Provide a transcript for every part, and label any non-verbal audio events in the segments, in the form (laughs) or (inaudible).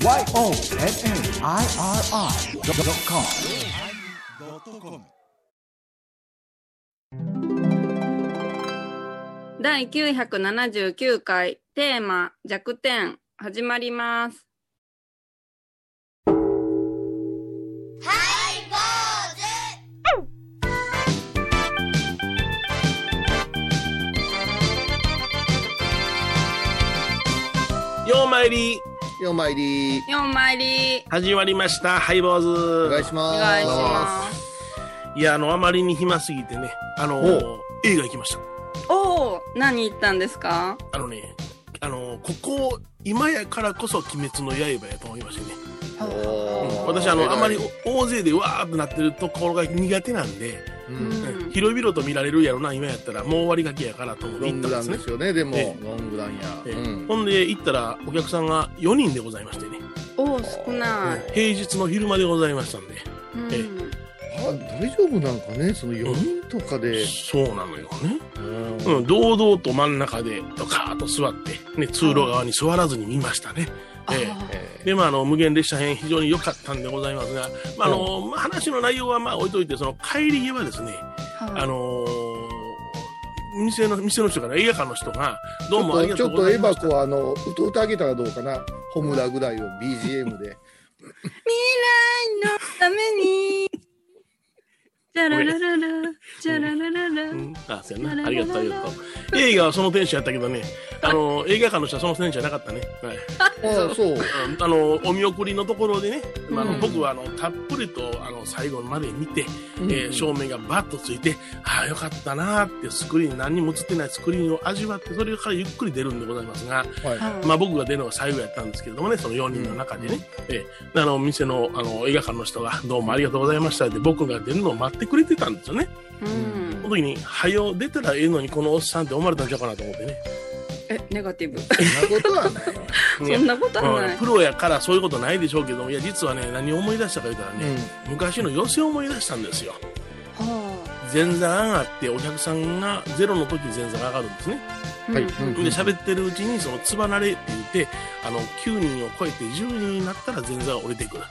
YONNIRI.com 第979回テーマ弱点始まります。ようまいりようまいり。4枚り。始まりました。ハイボーズ。おお願いします。願いします。いやあのあまりに暇すぎてね。あのお。映画行きました。おお何言ったんですか？あのねあのここ今やからこそ「鬼滅の刃」やと思いましてね、おー。私あのあまり大勢でわーっとなってるところが苦手なんで、ううん。ん広々と見られるやろな今やったら。もう終わりがけやからと思って行ったんですね。ですよねでも。えロングランや。ええ。うん。ほんで行ったらお客さんが4人でございましてね、おお少ない。平日の昼間でございましたんで。うん。えあ大丈夫なんかねその4人とかで。そうなのよね。うんうん、堂々と真ん中でドカーッと座って、ね、通路側に座らずに見ましたね。ええ。で、まあ、あの、無限列車編非常に良かったんでございますが、まあ、あの、まあ話の内容はまあ置いといて、その帰り際ですね、ーはい。あのー店の、店の人から映画館の人が、どうもありがちょっととうございました。エバコあの歌歌あげたらどうかな。ホムラぐらいを BGM で。(laughs) 未来のために。じゃらららら、じゃらららら。うん、あ、そうやな。ありがとう、ありがと。う。映画はそのテンションやったけどね、あの、(laughs) 映画館の人はそのテンションなかったね。はい。ああそう。うん。あの、お見送りのところでね、まああのうん。僕はあの、たっぷりと、あの、最後まで見て、うん。えー照明がバッとついて、ああ、よかったなーってスクリーン、何にも映ってないスクリーンを味わって、それからゆっくり出るんでございますが、まあ僕が出るのが最後やったんですけれどもね、その4人の中でね、えあの、店の、あの、映画館の人が、どうもありがとうございましたって、僕が出るのを待ってくれてたんですよね。うんその時に、はよ出たらええのに、このおっさんって思われたんちゃうかなと思ってね。え、ネガティブ。そんなことはない (laughs) そんなことはないうん。プロやからそういうことないでしょうけども、いや、実はね、何を思い出したか言ったらね、昔の寄せを思い出したんですよ。は前座上がってお客さんがゼロの時前座が上がるんですね。あ。はいうんで、喋ってるうちにそのつばなれって言って、あの、9人を超えて10人になったら前座が降りてくる。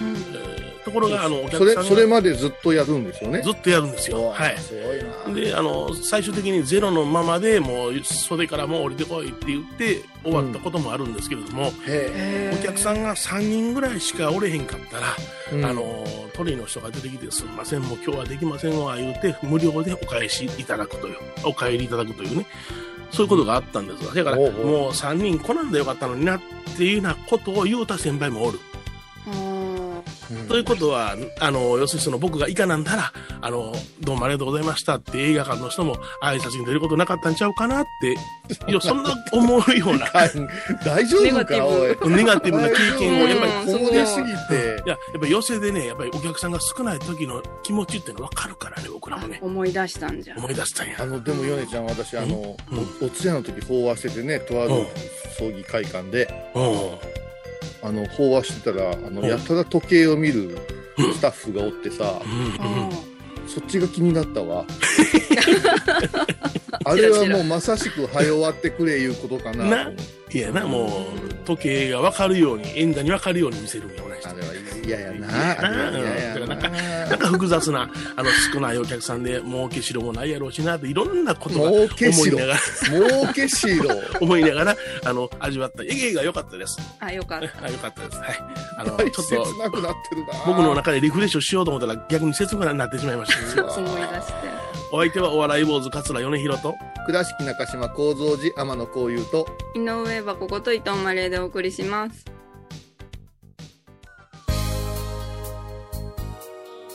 うんえころが、あの、おそれ客さんがそれまでずっとやるんですよねずっとやるんですよ。はい。すごいなで、あの、最終的にゼロのままでもう袖からもう降りてこいって言って終わったこともあるんですけれども、へへーお客さんが3人ぐらいしかおれへんかったら、えうんあの、トリの人が出てきて、すみません、もう今日はできませんわ、言うて、無料でお返しいただくという、お帰りいただくというね、そういうことがあったんですわ。だから、もう3人来なんでよかったのになっていうようなことを言うた先輩もおる。ということは、あの、要するにその僕が以下なんだら、あの、どうもありがとうございましたって映画館の人も挨拶に出ることなかったんちゃうかなって、いや、そんな思うような、(laughs) はい。大丈夫かおい。ネガティブな経験をやっぱりすぎていや、やっぱり寄せでね、やっぱりお客さんが少ない時の気持ちっていうの分かるからね、僕らもね。思い出したんじゃ。ん。思い出したんや。あのでもヨネちゃん私あの、うん？おお通夜の時法話しててねとあるうん葬儀会館で、うん。あの法話してたらあの、うんやたら時計を見るスタッフがおってさ、うん。うん。そっちが気になったわ (laughs) (laughs) あれはもうまさしく「早終わってくれ」いうことかなな、いやな、もう、時計が分かるように、演座に分かるように見せるような人あ。れは嫌やななななんか複雑な、あの、少ないお客さんで、儲けしろもないやろうしなって、いろんなことが儲けしろ思いながら、儲けしろ (laughs) 思いながら、あの、味わった。映画が良かったです。あ、よかった。あ良かったです。はい。あの、大ちょっ切と、なくなってるな僕の中でリフレッシュしようと思ったら逆に切なくなってしまいました。(laughs) 思い出して。お相手はお笑い坊主桂米広と、倉敷中島幸三寺天野幸雄と井上箱こと伊藤マレーでお送りします。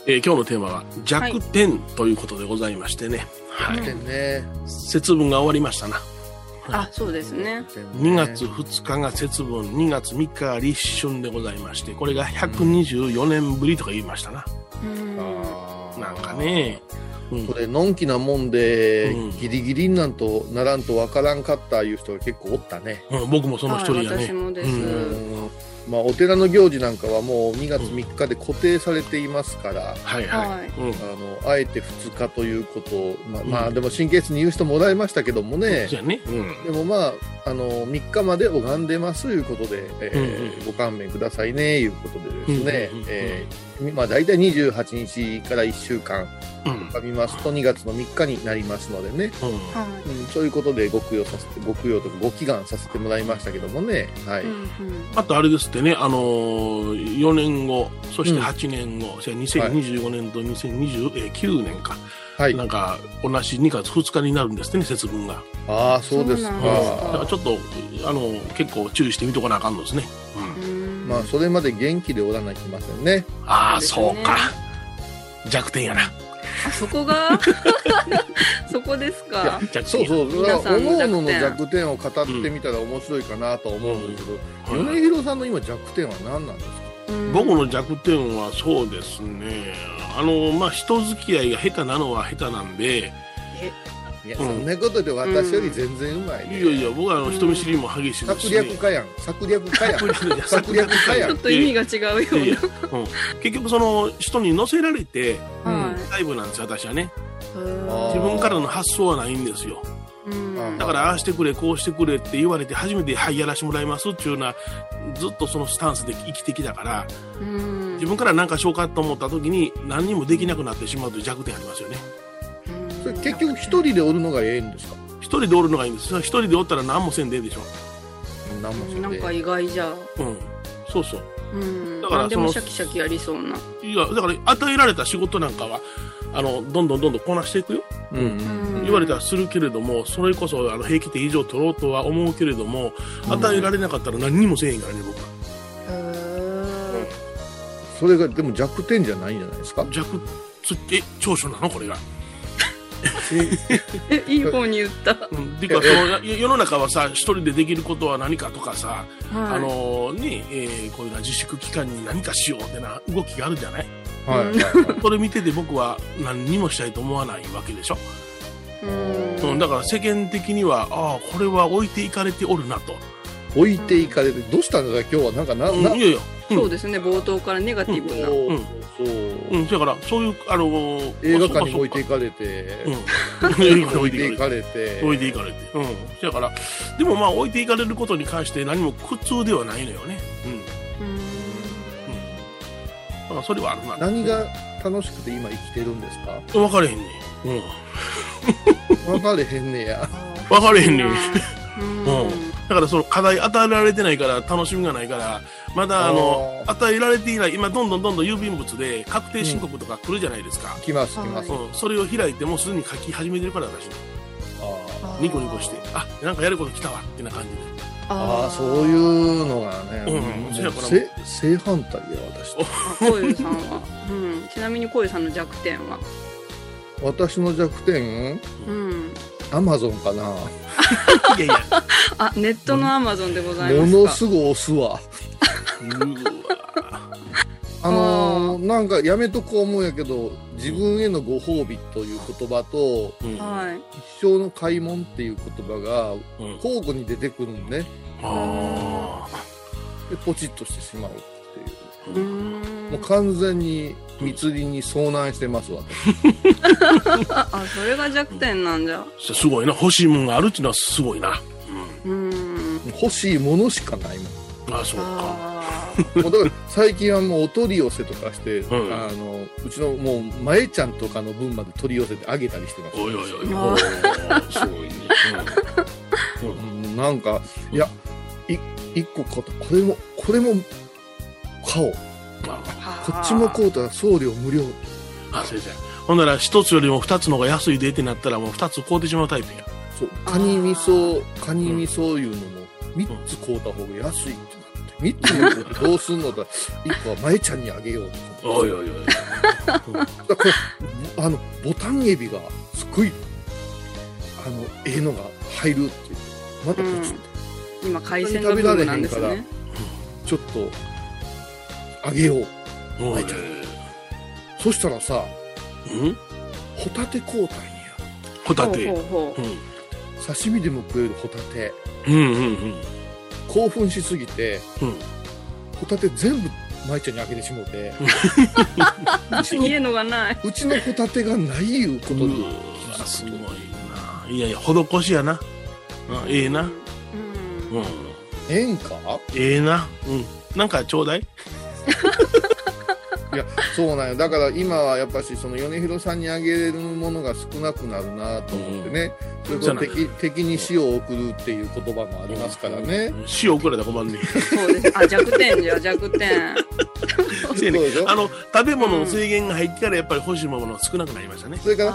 えー今日のテーマは弱点ということでございましてね。はい。でね節分が終わりましたな。あ、そうですね。2月2日が節分、2月3日が立春でございまして、これが124年ぶりとか言いましたな。うん。なんかね。うん。これのんきなもんで、うん。ギリギリになんとならんとわからんかったいう人が結構おったね、うん僕もその一人やね。はい私もです。うん。うん。まあ、お寺の行事なんかはもう2月3日で固定されていますから、はいはい。はい。うん。あのあえて2日ということを、まあうんまあでも神経質に言う人もおられましたけどもね。そう、やね。うん。でもまああの3日まで拝んでますいうことで、えーうんうん。ご勘弁くださいねいうことでですね、うんうんうんえーまあ、大体28日から1週間うん。拝みますと2月の3日になりますのでね、うん。はうん、そういうことでご供養させてご供養とかご祈願させてもらいましたけどもね、はい。い。うんうん。あとあれですってね、あのー、4年後、そして8年後、それ2025年と2029年か、はい、なんか同じ2月2日になるんですってね、節分が。ああそうですそうなんだかからちょっと、あの、結構注意してみとかなあかんのですね。うん。うんまあそれまで元気でおらなきませんね。ああ、そうですね。弱点やな。あそこが？(laughs) そこですか？弱点やそうそう。おのおのの弱点弱点を語ってみたら面白いかなと思うんですけど、うん。米広さんの今弱点は何なんですか？うん僕の弱点はそうですね。あの、まあ、人付き合いが下手なのは下手なんで、いや、うん。そんなことで私より全然うまいね、いやいや、僕はあの人見知りも激しいです策。略家やん。策略家やん。策略策略家やん。ちょっと意味が違うよいやいやうん。結局その人に乗せられてうなはタイプなんですよ私はね。自分からの発想はないんですよ。うんだからああしてくれこうしてくれって言われて初めてはいやらしてもらいますっていうようなずっとそのスタンスで生きてきたからうん。自分から何かしようかと思った時に何にもできなくなってしまうという弱点ありますよね。それ結局一人でおるのがええんですか？一人でおるのがいいんです。一人でおったら何もせんでええでしょ。何もせんでなんか意外じゃ。うんそうそう。うん。だから何でもシャキシャキやりそうな。いやだから与えられた仕事なんかはあのどんどんどんどんこなしていくよ。うん。うん。言われたらするけれども、それこそあの平気点以上取ろうとは思うけれども、与えられなかったら何にもせえへんからね、僕は。へそれがでも弱点じゃないんじゃないですか？弱、つえ、長所なの？これが。(laughs) えいい方に言った。うん。ていうか、その、や世の中はさ、一人でできることは何かとかさ、あはい。のね、えーこういうな自粛期間に何かしようってな動きがあるじゃない？はい。それ見てて僕は何にもしたいと思わないわけでしょ？うん。うん、だから世間的には、ああ、これは置いていかれておるなと。置いていかれてどうしたんだ今日はなんかな、なうんいやいや、うんそうですね冒頭からネガティブなそううんそう、うん、だから、そういう、あのー映画館に置いていかかれて、うん。映画館に置いていかれて (laughs) 置いていかれて。うん。だから、でもまあ置いていかれることに関して何も苦痛ではないのよね。うん。うん。うんだからそれはあるな。何が楽しくて今生きてるんですか？分かれへんねん。分かれへんねや分かれへんねだからその課題与えられてないから楽しみがないから、まだあの、あ与えられていない、今どんどんどんどん郵便物で確定申告とか来るじゃないですか。来ます来ます、はうん。それを開いてもうすでに書き始めてるから私。あニコニコして、あ、なんかやること来たわ、ってな感じで。あー。そういうのがね、うん。そやから正正反対や私。とあこういうさんは、うん、ちなみにこういうさんの弱点は？私の弱点？うんアマゾンかな。いやいや、(laughs) あネットのアマゾンでございもますか。のすごい押すわ。あのーなんかやめとこう思うんやけど自分へのご褒美という言葉とうん。はい。一生の買い物っていう言葉がうん。交互に出てくるんね。あでポチッとしてしまうっていう。うーん。もう完全に密林に遭難してますわ、(laughs) ああそれが弱点なんじゃあ。すごいな。欲しいもんがあるっていうのはすごいな。うん欲しいものしかないもんうん。ああ、そうか。あ (laughs) もうだから最近はもうお取り寄せとかして、んあのうちのもう前ちゃんとかの分まで取り寄せてあげたりしてますおいおいおい。あおーすごいね。うんなんかいやい一個買ったこれもこれも買おうこっちも買うたら送料無料。あ、先生。ほんなら一つよりも二つの方が安いでってなったらもう二つ買うてしまうタイプや。そう。カニ味噌カニ味噌いうのも3つ買うた方が安いってなって。3つも買うてどうすんのだ。1個は前ちゃんにあげようとおいおいおい。だからこあのボタンエビがすごいあのええのが入るっていう。またこっち、うん。今海鮮の部分なんですね。ちょっとあげようそしたらさうん？ホタテ買うたんやホタテ。刺身でも食えるホタテうんうんうん。興奮しすぎてうん。ホタテ全部舞ちゃんにあげてしもうて (laughs) 家のがないうちのホタテがないいうことにすごいな。いやいや、施しやな。あええな。うんうん。演歌ええな。うん。なんかちょうだい (laughs) いや、そうなんよ。だから今はやっぱし、その米広さんにあげれるものが少なくなるなと思ってね。それこそ敵敵に死を送るっていう言葉もありますからね。死を送られたら困んねん。そうです。あ、弱点じゃ、弱点。(laughs) せやねそうでしょ？あの、食べ物の制限が入ってからやっぱり欲しいものが少なくなりましたね。それから、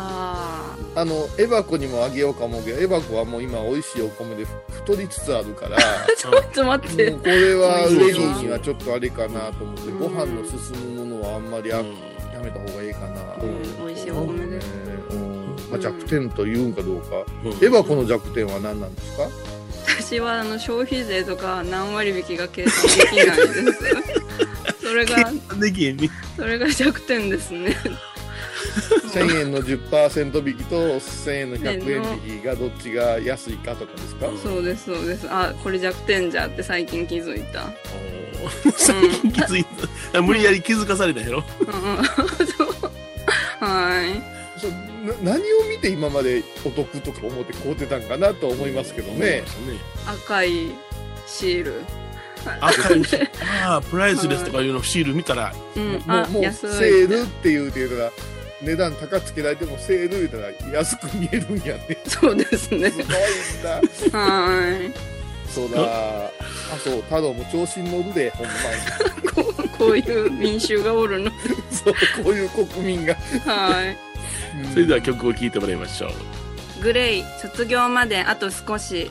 ああの、エバコにもあげようか思うけど、エバコはもう今美味しいお米で太りつつあるから、ー (laughs) ちょっと待って。これはレギーにはちょっとあれかなと思って、うんご飯の進むものはあんまりや,、うんやめた方がいいかな。うん美味しいお米です。うんまあ、弱点と言うんかどうか。うんエバコの弱点は何なんですか？私はあの消費税とか何割引きが計算できないです。それが。(laughs) それが弱点ですね。1000円の10%引きと1000円の100円引きがどっちが安いかとかですか？そうです、そうです。あ、これ弱点じゃって最近気づいた。最近気づいた。無理やり気づかされたやろ。うんうんはい。そうな何を見て今までお得とか思って買うてたんかなと思いますけどね。赤いシール。赤いし、ああ、プライスレスとかいうのシール見たら、うん、もあう、もう安い。セールって言うて言うたら、値段高つけられてもセール言うたら安く見えるんやね。そうですねす。ごいんだ。はい。そうだ。あ、そう、太郎も調子に乗るで、ほんまに。こう、こういう民衆がおるの。そう、こういう国民が。はい。それでは曲を聴いてもらいましょう。グレイ、卒業まであと少し。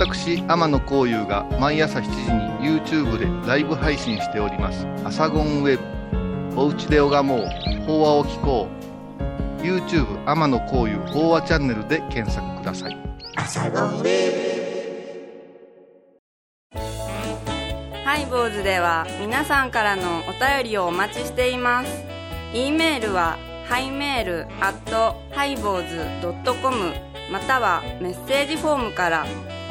私天野幸雄が毎朝7時に YouTube でライブ配信しております「アサゴンウェブ」「おうちで拝もう。法話を聞こう」YouTube 天野幸雄法話チャンネルで検索ください。拝、ボーズでは皆さんからのお便りをお待ちしています。e メールはハイメールアットハイボーズドットコム。またはメッセージフォームから。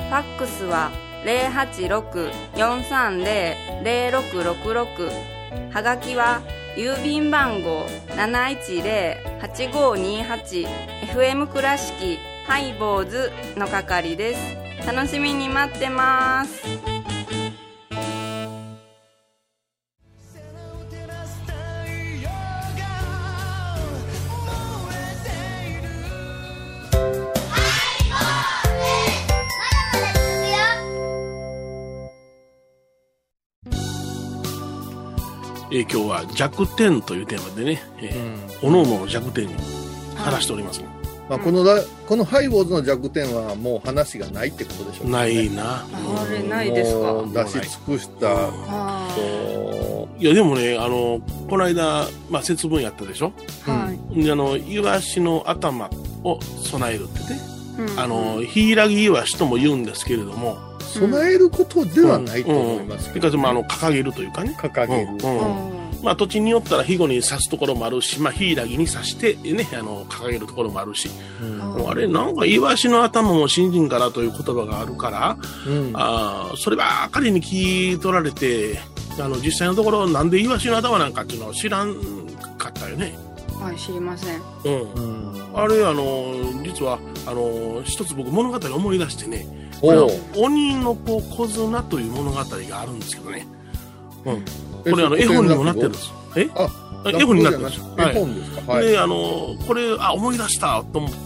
ファックスは086-430-0666はがきは郵便番号 710-8528FM 倉敷ハイボーズの係です。楽しみに待ってます。えー今日は弱点というテーマでね、えーおのおのの弱点に話しております。まあ、このラ、このハイボーズの弱点はもう話がないってことでしょうね。ないな。あれないですか？出し尽くした。い。や、でもね、あの、この間、まあ、節分やったでしょ？はい。であの、イワシの頭を備えるってね。うん。あの、ヒイラギイワシとも言うんですけれども、備えることではないと思いますけど、それから、まあ、あの、掲げるというかね。掲げる。うん。うん。まあ、土地によったら、肥後に刺すところもあるし、まあ、ヒイラギに刺して、ね、あの、掲げるところもあるし、あれ、なんか、イワシの頭も新人からという言葉があるから、うん。あーそればっかりに聞い取られて、あの、実際のところ、なんでイワシの頭なんかっていうのは知らんかったよね。はい、知りません。うん。うんあれ、あの、実は、あの、一つ僕物語思い出してね、鬼の子小綱という物語があるんですけどね。うん。えこれ、あの、絵本にもなってるんです。え？あ、絵本になってるんです。はい。絵本ですか？はい。で、あの、これ、あ、思い出したと思って、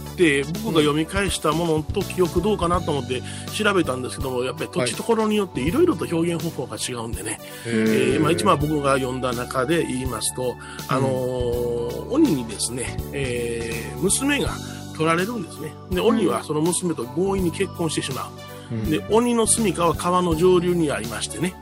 僕が読み返したものと記憶どうかなと思って調べたんですけども、やっぱり土地ところによっていろいろと表現方法が違うんでね。えーまあ、一番僕が読んだ中で言いますと、あのー鬼にですね、えー娘が取られるんですね。で、鬼はその娘と強引に結婚してしまう。うん。で、鬼の住処は川の上流にありましてね、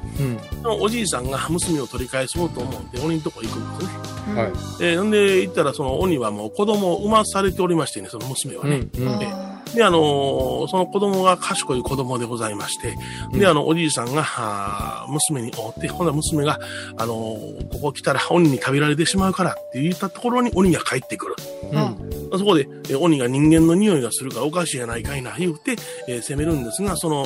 うん。おじいさんが娘を取り返そうと思って鬼のとこ行くんですね。はい。えーんで、行ったらその鬼はもう子供を産まされておりましてね、その娘はね。うんうん。えで、あのーその子供が賢い子供でございまして、で、あの、おじいさんが、あー娘に会って、ほな娘が、あのーここ来たら鬼に食べられてしまうからって言ったところに鬼が帰ってくる。うん。そこで、えー鬼が人間の匂いがするからおかしいやないかいな、言うて、えー責めるんですが、その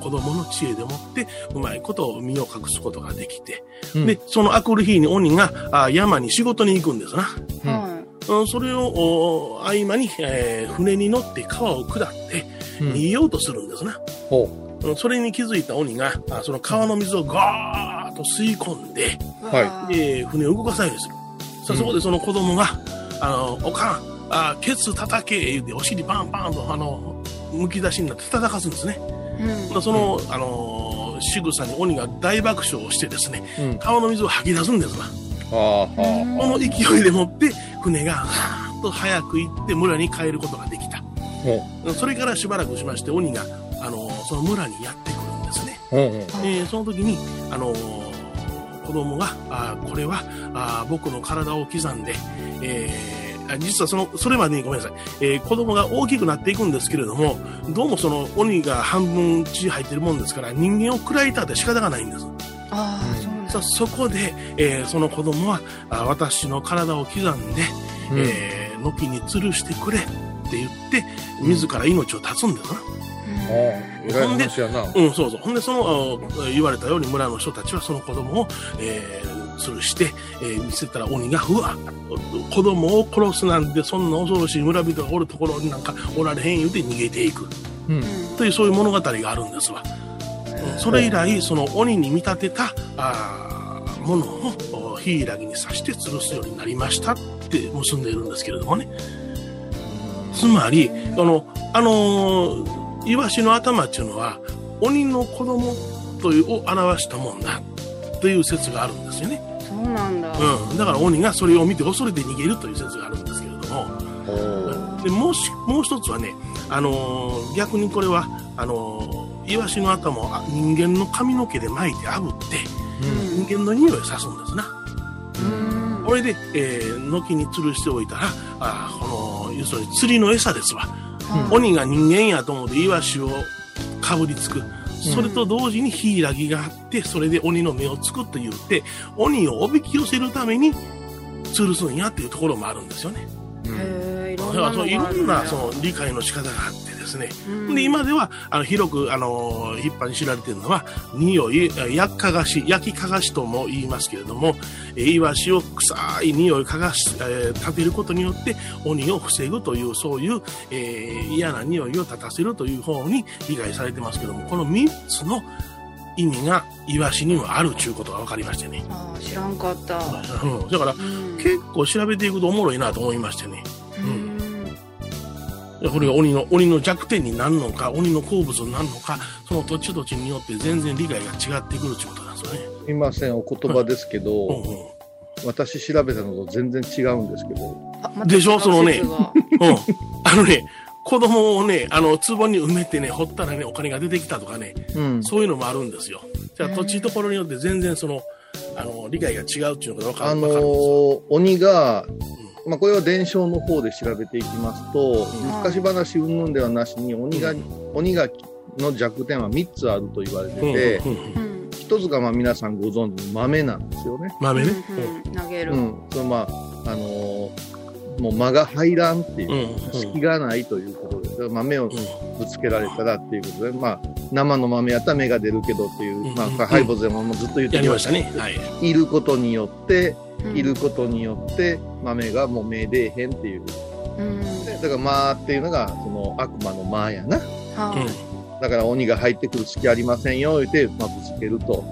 子供の知恵でもって、うまいことを身を隠すことができて、うんで、そのあくる日に鬼があー山に仕事に行くんですな。はうんそれをお合間に、えー船に乗って川を下ってうん逃げようとするんですな。ほうんそれに気づいた鬼が、あその川の水をガーッと吸い込んで、はで船を動かさようとする。さあそこでその子供が、あの、おかん、あケツ叩け、言うて、お尻パンパンと、あの、むき出しになって叩かすんですね。うんまあその、あの、仕草に鬼が大爆笑をしてですね、ううん川の水を吐き出すんですわ。この勢いでもって、船が、ガーッと早く行って村に帰ることができた。それからしばらくしまして、鬼が、あの、その村にやってくるんですね。えーその時に、あの子供が、あーこれはあー僕の体を刻んで、えーあ実はその、それまでにごめんなさい、えー子供が大きくなっていくんですけれども、どうもその鬼が半分血入ってるもんですから、人間を食らいたって仕方がないんです。ああそうなんださあそこで、えーその子供は、あ私の体を刻んで、うんえー軒に吊るしてくれって言って、自ら命を絶つんですな。ああえらい話やなうん、そうそう。ほんで、その、あ言われたように村の人たちはその子供を、えー、吊るして、えー見せたら鬼が、うわ、子供を殺すなんて、そんな恐ろしい村人がおるところになんかおられへん言うて逃げていく。うんという、そういう物語があるんですわ。うんそれ以来、その鬼に見立てた、あーものを、おヒイラギに刺して吊るすようになりましたって結んでいるんですけれどもね。つまり、あの、あのーイワシの頭っていうのは、鬼の子供というを表したもんだという説があるんですよね。そうなんだうん。だから鬼がそれを見て恐れて逃げるという説があるんですけれども、でもうしもう一つはね、あのー逆にこれはあのーイワシの頭をあ人間の髪の毛で巻いて炙って人間の匂いを刺すんですな。うんこれで、えー、軒に吊るしておいたらあーこの要するに釣りの餌ですわ。鬼が人間やと思ってイワシをかぶりつく。それと同時にヒイラギがあって、それで鬼の目をつくと言って、鬼をおびき寄せるために吊るすんやっていうところもあるんですよね。へーいろんなその理解の仕方があってですね。うんで、今では、あの、広く、あの、一般に知られているのは、匂い、焼きかがし、焼きかがしとも言いますけれども、えーイワシを臭い匂いかがし、えー立てることによって、鬼を防ぐという、そういう、えー嫌な匂いを立たせるという方に理解されてますけども、この三つの意味が、イワシにはあるということが分かりましてね。あー知らんかったうん、だから、うん結構調べていくとおもろいなと思いましてね。うんこれが鬼の、鬼の弱点になるのか、鬼の好物になるのか、その土地土地によって全然理解が違ってくるということなんですよね。すいませんお言葉ですけど、うん。うん私調べたのと全然違うんですけど。あまたでしょ？そのね違うん。あのね、子供をね、あの、壺に埋めてね、掘ったらね、お金が出てきたとかね、うん。そういうのもあるんですよ。じゃあ土地ところによって全然その、あの、理解が違うっていうのが分かる。あの分かるんですよ。ー鬼が、まあ、これは伝承の方で調べていきますと、昔話云々ではなしに鬼が、鬼がの弱点は3つあると言われてて、一つがまあ皆さんご存知の豆なんですよね。豆ね。うん投げるうん。そのまあ、あのーもう間が入らんっていうう、ん。うん。隙がないということで、だから豆をうんぶつけられたらっていうことで、まあ、生の豆やったら芽が出るけどっていう、うんまあ、ハイボーズでもずっと言ってやりましたね。はい。いることによって、うんいることによって、豆がもう芽出えへんっていう。うんでだから、まあっていうのが、その悪魔のまあやな。はいだから鬼が入ってくる隙ありませんよ、言って、まあ、ぶつけると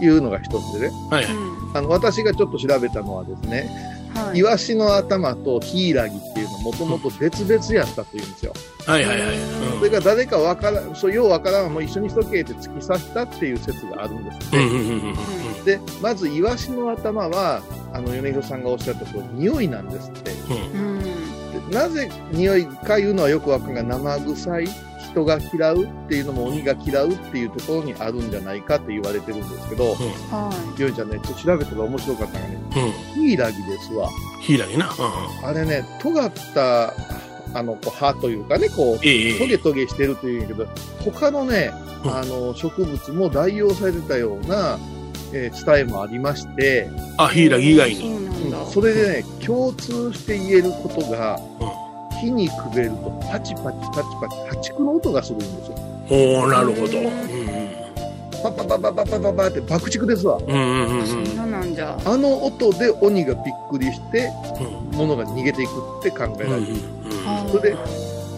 いうのが一つでね。はい。うんあの、私がちょっと調べたのはですね、はいイワシの頭とヒイラギっていうのもともと別々やったというんですよ。はいはいはい。それが誰かわからん、そう、ようわからん、もう一緒にしとけって突き刺したっていう説があるんですって。うんうんうんうんで、まずイワシの頭は、あの、米広さんがおっしゃったとおり、匂いなんですって。うんなぜ匂いかいうのはよくわかんないが、生臭い、人が嫌うっていうのも鬼が嫌うっていうところにあるんじゃないかって言われてるんですけど、はヨイちゃんね、ちょっと調べたら面白かったのがね、うん。ヒイラギですわ。ヒイラギな。うあれね、尖った、あの、こう葉というかね、こう、トゲトゲしてるというんやけど、他のね、うんあの、植物も代用されてたような、えー伝えもありまして、あ、ヒイラギ以外そうに。なんだ。それでね、共通して言えることが、火にくべるとパチパチパチパチ、破竹の音がするんですよ。おおなるほど。うんパパパパパパパパって爆竹ですわ。うん。うんうんうんうん。そんななんじゃ。あの音で鬼がびっくりして、うん物が逃げていくって考えられる。はそれで、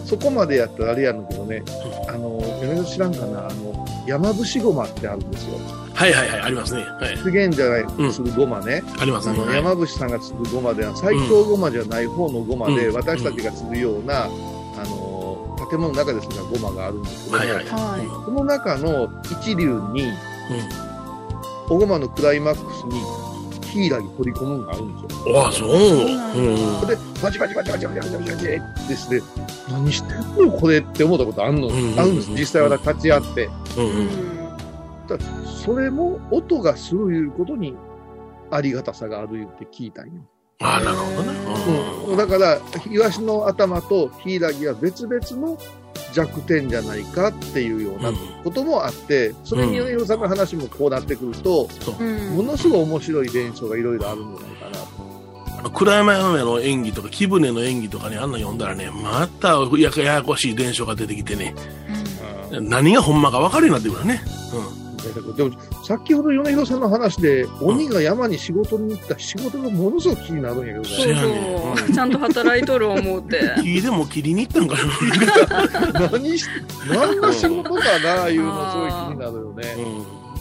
そこまでやったらあれやんのけどね、あの、米津知らんかな、あの、山伏ごまってあるんですよ。はいはいはい、ありますね。はい。出現じゃない、うんするごまね。ありますね。あの、はい山伏さんがするごまでは、最強ごまじゃない方のごまで、うん私たちがするような、あの、建物の中ですがごまがあるんですけども、はいはい。はその中の一流に、うん。おごまのクライマックスに、ヒイラギ取り込むのがあるんですよ。ああ、そう。うん。で、バチバチバチバチバチバチバチバチですね、何してんのこれって思ったことあんの、うんあるんです。実際私立ち会って。うんい。ううん。ん。それも音がするいうことにありがたさがある言って聞いたんよ。ああ、なるほどね。うん、だから、イワシの頭とヒイラギは別々の弱点じゃないかっていうようなこともあって、それに米広さんの話もこうなってくると、うんものすごい面白い伝承がいろいろあるんじゃないかなと。あの暗山嫁の演技とか、木舟の演技とかね、あんな読んだらね、またやややこしい伝承が出てきてね、何がほんまか分かるようになってくるね。でも、先ほど米広さんの話で、鬼が山に仕事に行った仕事がものすごく気になるんやけどそうね。せやねそう。ちゃんと働いとる思うて。うん。木でも切りに行ったんかな。(laughs) 何し、何の仕事かな、いうのすごい気になるよね。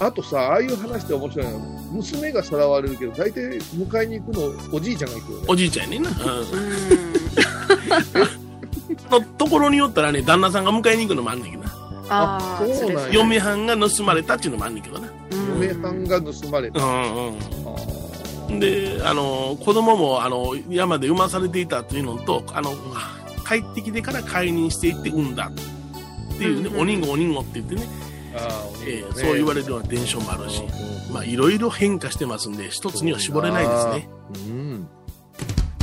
うん。あとさ、ああいう話って面白いの娘がさらわれるけど、大体迎えに行くのおじいちゃんが行くよね。おじいちゃんやねんな。うんうん。(laughs) のところによったらね、旦那さんが迎えに行くのもあんねんけどな。ああ、そうなんや嫁はんが盗まれたっていうのもあんねんけどな。嫁はんが盗まれた。うんうん。で、あの、子供も、あの、山で産まされていたというのと、あの、帰ってきてから解任していって産んだっていうね、うんうんおにんごおにんごって言ってね、ああえーそう言われるような伝承もあるし、まあ、いろいろ変化してますんで、一つには絞れないですね。うん。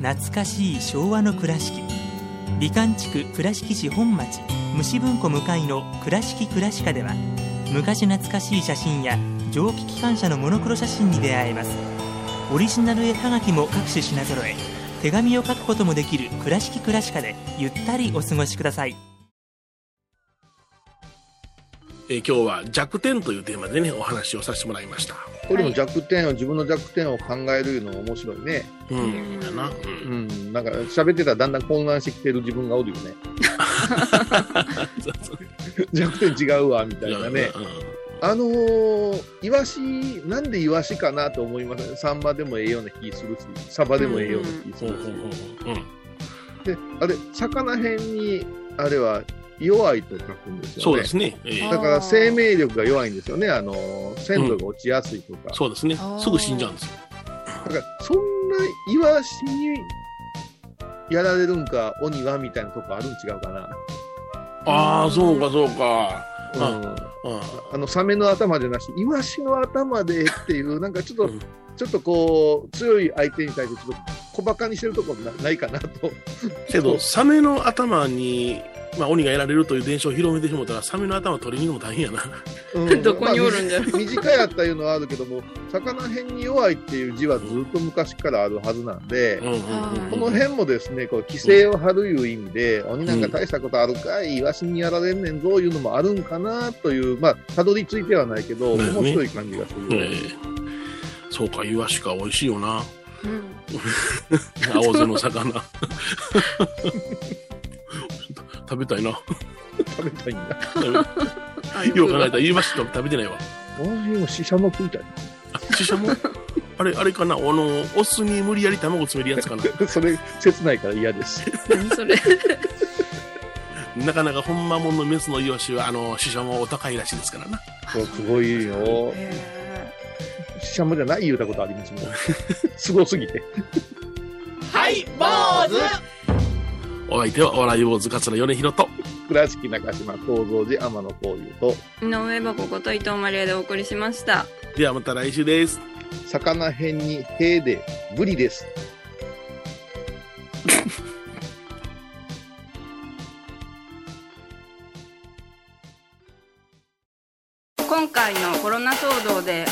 懐かしい昭和の倉敷。美観地区倉敷市本町虫文庫向かいの「倉敷倉歯科」では昔懐かしい写真や蒸気機関車のモノクロ写真に出会えます。オリジナル絵はがきも各種品揃え手紙を書くこともできる「倉敷倉歯科」でゆったりお過ごしください。えー今日は弱点というテーマでね、お話をさせてもらいました。これも弱点を、自分の弱点を考えるのが面白いね。うん、だな。う。うんん。なんか喋ってたらだんだん混乱してきてる自分がおるよね。(laughs) 弱点違うわ、みたいなね。うんあのー、イワシ、なんでイワシかなと思いますね。サンマでもええような気するし、サバでもええような気すうんるし。で、あれ、魚辺に、あれは弱いと書くんですよね。そうですね。えーだから生命力が弱いんですよね。あのー、鮮度が落ちやすいとか。そうですね。すぐ死んじゃうんですよ。だから、そんなイワシにやられるんか、鬼はみたいなとこあるん違うかな。ああ、そうか、そうか。うん。うんあの、サメの頭じゃなし、イワシの頭でっていう、なんかちょっと、うんちょっとこう、強い相手に対してちょっと小馬鹿にしてるところなないかなと。けど、サメの頭に、まあ、鬼がやられるという伝承を広めてしもたら、サメの頭取りに行くのも大変やな。うん (laughs) どこにおるんじゃまあ短いやったいうのはあるけども、魚辺に弱いっていう字はずっと昔からあるはずなんで、うんうんうんこの辺もですね、こう規制を張るいう意味で、鬼なんか大したことあるかい、イワシにやられんねんぞいうのもあるんかなという、まあ、たどり着いてはないけど、面白い感じがするよね。ええそうか、イワシか、美味しいよな。うん青背の魚。(laughs) 食べたいな。食べたいんだ。よう考えたら言いました食べてないわ。私もシシャモ食いたい。あ、シシャモ？あれ、あれかな？あの、お酢に無理やり卵詰めるやつかな (laughs) それ、切ないから嫌です。何それ？なかなかほんまもんのメスのイワシは、あの、シシャモお高いらしいですからな。すごいよ。シシャモじゃない言うたことありますもん。(laughs) すごすぎて。はい、坊主お相手は、お笑い坊主桂米広と、倉敷中島幸三寺天野幸雄と、井上箱こと伊藤マリエでお送りしました。ではまた来週です。魚辺に兵でブリです。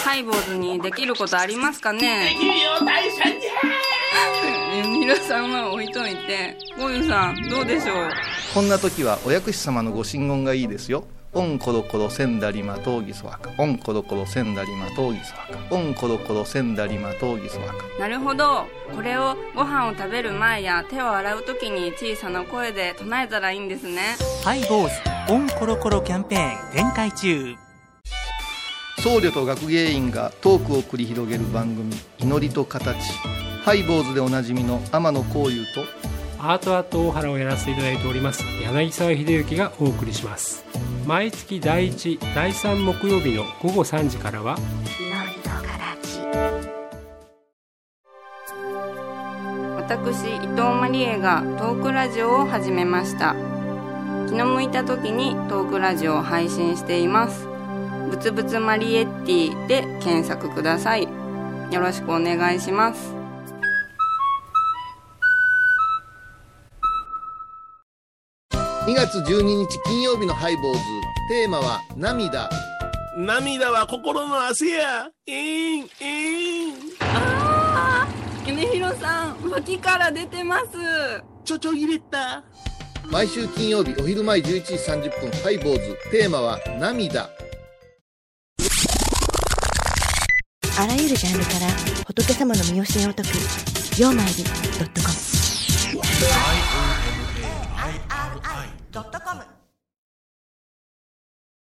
ハイボーズにできることありますかね？きるよ、大社じ皆さんは置いといて、ゴユさんどうでしょう？こんな時はお薬師様のご神言がいいですよ。オンコロコロセンダリマトウギソワカ。オンコロコロセンダリマトウギソワカ。オンコロコロセンダリマトウギソワカ。なるほど。これをご飯を食べる前や手を洗う時に小さな声で唱えたらいいんですね。ハイボーズオンコロコロキャンペーン展開中僧侶と学芸員がトークを繰り広げる番組「祈りと形」ハイボーズでおなじみの天野幸雄とアートアート大原をやらせていただいております柳沢秀幸がお送りします。毎月第1第3木曜日の午後3時からは私伊藤マリエがトークラジオを始めました。気の向いた時にトークラジオを配信していますぶつぶつマリエッティで検索くださいよろしくお願いします2月12日金曜日のハイボーズ。テーマは涙。涙は心の汗や。えーん、えーん。あさん脇から出てますちょちょ入れた。毎週金曜日お昼前11時30分ハイボーズ。テーマは涙。あらゆるジャンルから仏様の身教えを解く「曜マイルドットコム」ドットコム。